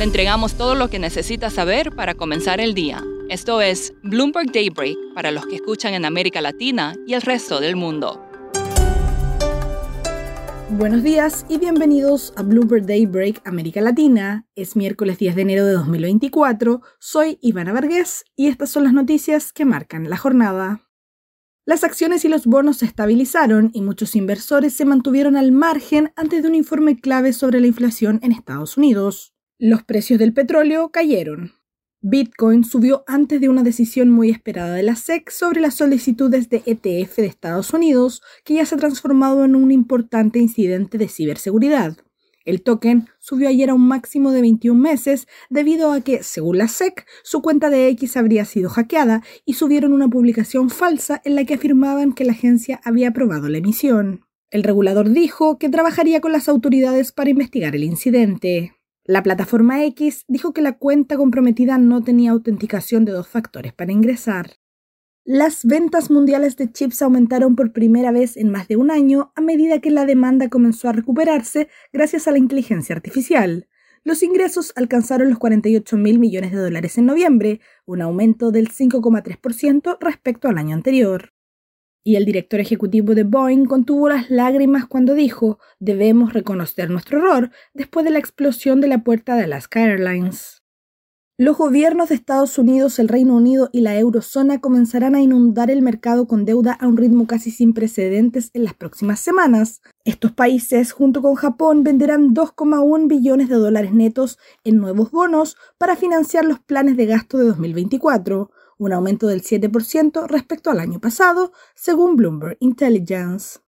Le entregamos todo lo que necesita saber para comenzar el día. Esto es Bloomberg Daybreak para los que escuchan en América Latina y el resto del mundo. Buenos días y bienvenidos a Bloomberg Daybreak América Latina. Es miércoles 10 de enero de 2024. Soy Ivana Vargas y estas son las noticias que marcan la jornada. Las acciones y los bonos se estabilizaron y muchos inversores se mantuvieron al margen antes de un informe clave sobre la inflación en Estados Unidos. Los precios del petróleo cayeron. Bitcoin subió antes de una decisión muy esperada de la SEC sobre las solicitudes de ETF de Estados Unidos, que ya se ha transformado en un importante incidente de ciberseguridad. El token subió ayer a un máximo de 21 meses debido a que, según la SEC, su cuenta de X habría sido hackeada y subieron una publicación falsa en la que afirmaban que la agencia había aprobado la emisión. El regulador dijo que trabajaría con las autoridades para investigar el incidente. La plataforma X dijo que la cuenta comprometida no tenía autenticación de dos factores para ingresar. Las ventas mundiales de chips aumentaron por primera vez en más de un año a medida que la demanda comenzó a recuperarse gracias a la inteligencia artificial. Los ingresos alcanzaron los 48 mil millones de dólares en noviembre, un aumento del 5,3% respecto al año anterior. Y el director ejecutivo de Boeing contuvo las lágrimas cuando dijo, debemos reconocer nuestro error después de la explosión de la puerta de Alaska Airlines. Los gobiernos de Estados Unidos, el Reino Unido y la eurozona comenzarán a inundar el mercado con deuda a un ritmo casi sin precedentes en las próximas semanas. Estos países, junto con Japón, venderán 2,1 billones de dólares netos en nuevos bonos para financiar los planes de gasto de 2024 un aumento del 7% respecto al año pasado, según Bloomberg Intelligence.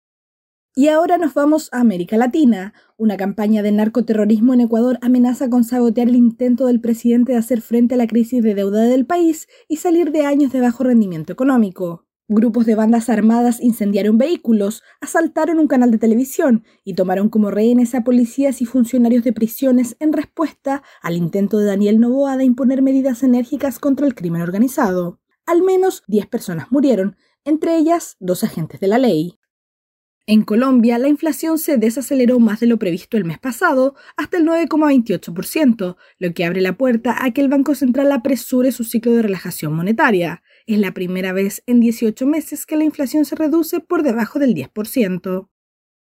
Y ahora nos vamos a América Latina. Una campaña de narcoterrorismo en Ecuador amenaza con sabotear el intento del presidente de hacer frente a la crisis de deuda del país y salir de años de bajo rendimiento económico. Grupos de bandas armadas incendiaron vehículos, asaltaron un canal de televisión y tomaron como rehenes a policías y funcionarios de prisiones en respuesta al intento de Daniel Novoa de imponer medidas enérgicas contra el crimen organizado. Al menos 10 personas murieron, entre ellas dos agentes de la ley. En Colombia, la inflación se desaceleró más de lo previsto el mes pasado, hasta el 9,28%, lo que abre la puerta a que el Banco Central apresure su ciclo de relajación monetaria. Es la primera vez en 18 meses que la inflación se reduce por debajo del 10%.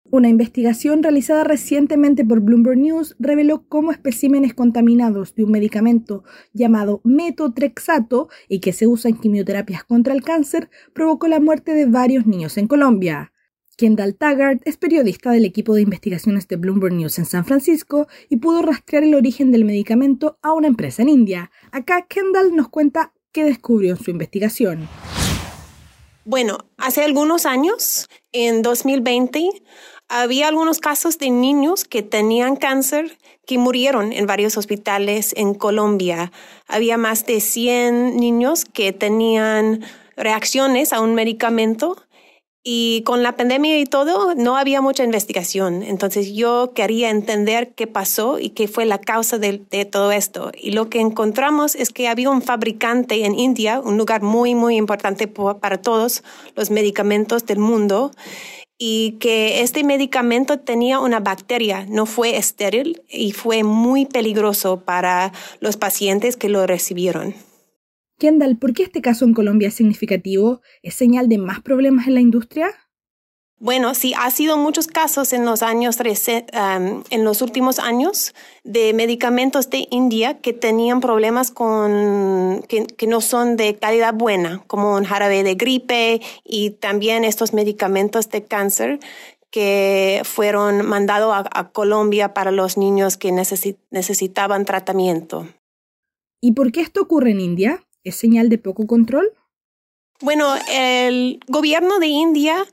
Una investigación realizada recientemente por Bloomberg News reveló cómo especímenes contaminados de un medicamento llamado metotrexato y que se usa en quimioterapias contra el cáncer provocó la muerte de varios niños en Colombia. Kendall Taggart es periodista del equipo de investigaciones de Bloomberg News en San Francisco y pudo rastrear el origen del medicamento a una empresa en India. Acá Kendall nos cuenta qué descubrió en su investigación. Bueno, hace algunos años, en 2020, había algunos casos de niños que tenían cáncer que murieron en varios hospitales en Colombia. Había más de 100 niños que tenían reacciones a un medicamento y con la pandemia y todo, no había mucha investigación. Entonces yo quería entender qué pasó y qué fue la causa de, todo esto. Y lo que encontramos es que había un fabricante en India, un lugar muy, muy importante para todos los medicamentos del mundo, y que este medicamento tenía una bacteria, no fue estéril y fue muy peligroso para los pacientes que lo recibieron. Kendall, ¿por qué este caso en Colombia es significativo? ¿Es señal de más problemas en la industria? Bueno, sí, ha sido muchos casos en los años en los últimos años de medicamentos de India que tenían problemas con que, no son de calidad buena, como un jarabe de gripe y también estos medicamentos de cáncer que fueron mandados a, Colombia para los niños que necesitaban tratamiento. ¿Y por qué esto ocurre en India? ¿Es señal de poco control? Bueno, el gobierno de India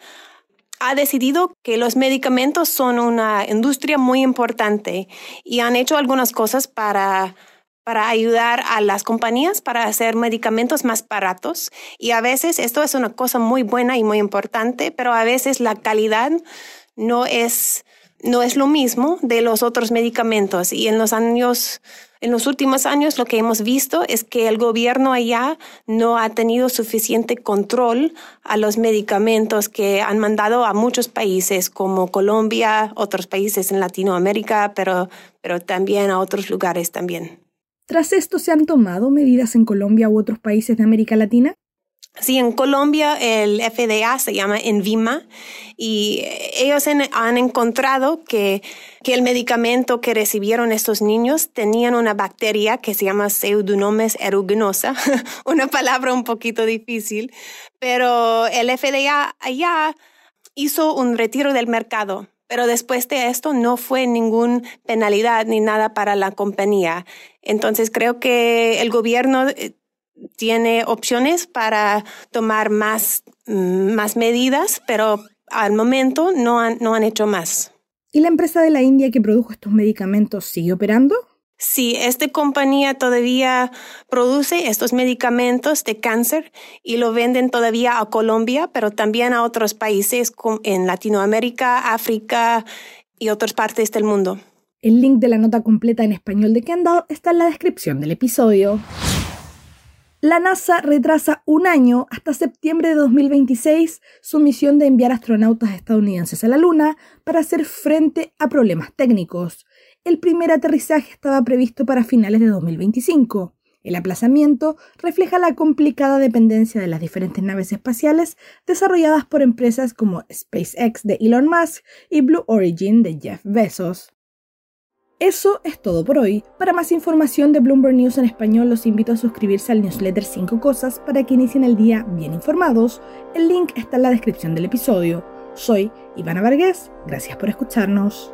ha decidido que los medicamentos son una industria muy importante y han hecho algunas cosas para para ayudar a las compañías para hacer medicamentos más baratos. Y a veces esto es una cosa muy buena y muy importante, pero a veces la calidad no es, no es lo mismo de los otros medicamentos. Y en los años en los últimos años lo que hemos visto es que el gobierno allá no ha tenido suficiente control a los medicamentos que han mandado a muchos países como Colombia, otros países en Latinoamérica, pero, pero también a otros lugares también. Tras esto, ¿se han tomado medidas en Colombia u otros países de América Latina? Sí, en Colombia el FDA se llama Envima y ellos han encontrado que, que, el medicamento que recibieron estos niños tenían una bacteria que se llama Pseudomonas aeruginosa, una palabra un poquito difícil, pero el FDA allá hizo un retiro del mercado. Pero después de esto no fue ninguna penalidad ni nada para la compañía. Entonces creo que el gobierno eh, tiene opciones para tomar más, mm, más medidas, pero al momento no han, no han hecho más. ¿Y la empresa de la India que produjo estos medicamentos sigue operando? Sí, esta compañía todavía produce estos medicamentos de cáncer y lo venden todavía a Colombia, pero también a otros países en Latinoamérica, África y otras partes del mundo. El link de la nota completa en español de Kendall está en la descripción del episodio. La NASA retrasa un año hasta septiembre de 2026 su misión de enviar astronautas estadounidenses a la Luna para hacer frente a problemas técnicos. El primer aterrizaje estaba previsto para finales de 2025. El aplazamiento refleja la complicada dependencia de las diferentes naves espaciales desarrolladas por empresas como SpaceX de Elon Musk y Blue Origin de Jeff Bezos. Eso es todo por hoy. Para más información de Bloomberg News en español, los invito a suscribirse al newsletter 5 cosas para que inicien el día bien informados. El link está en la descripción del episodio. Soy Ivana Vargas, gracias por escucharnos.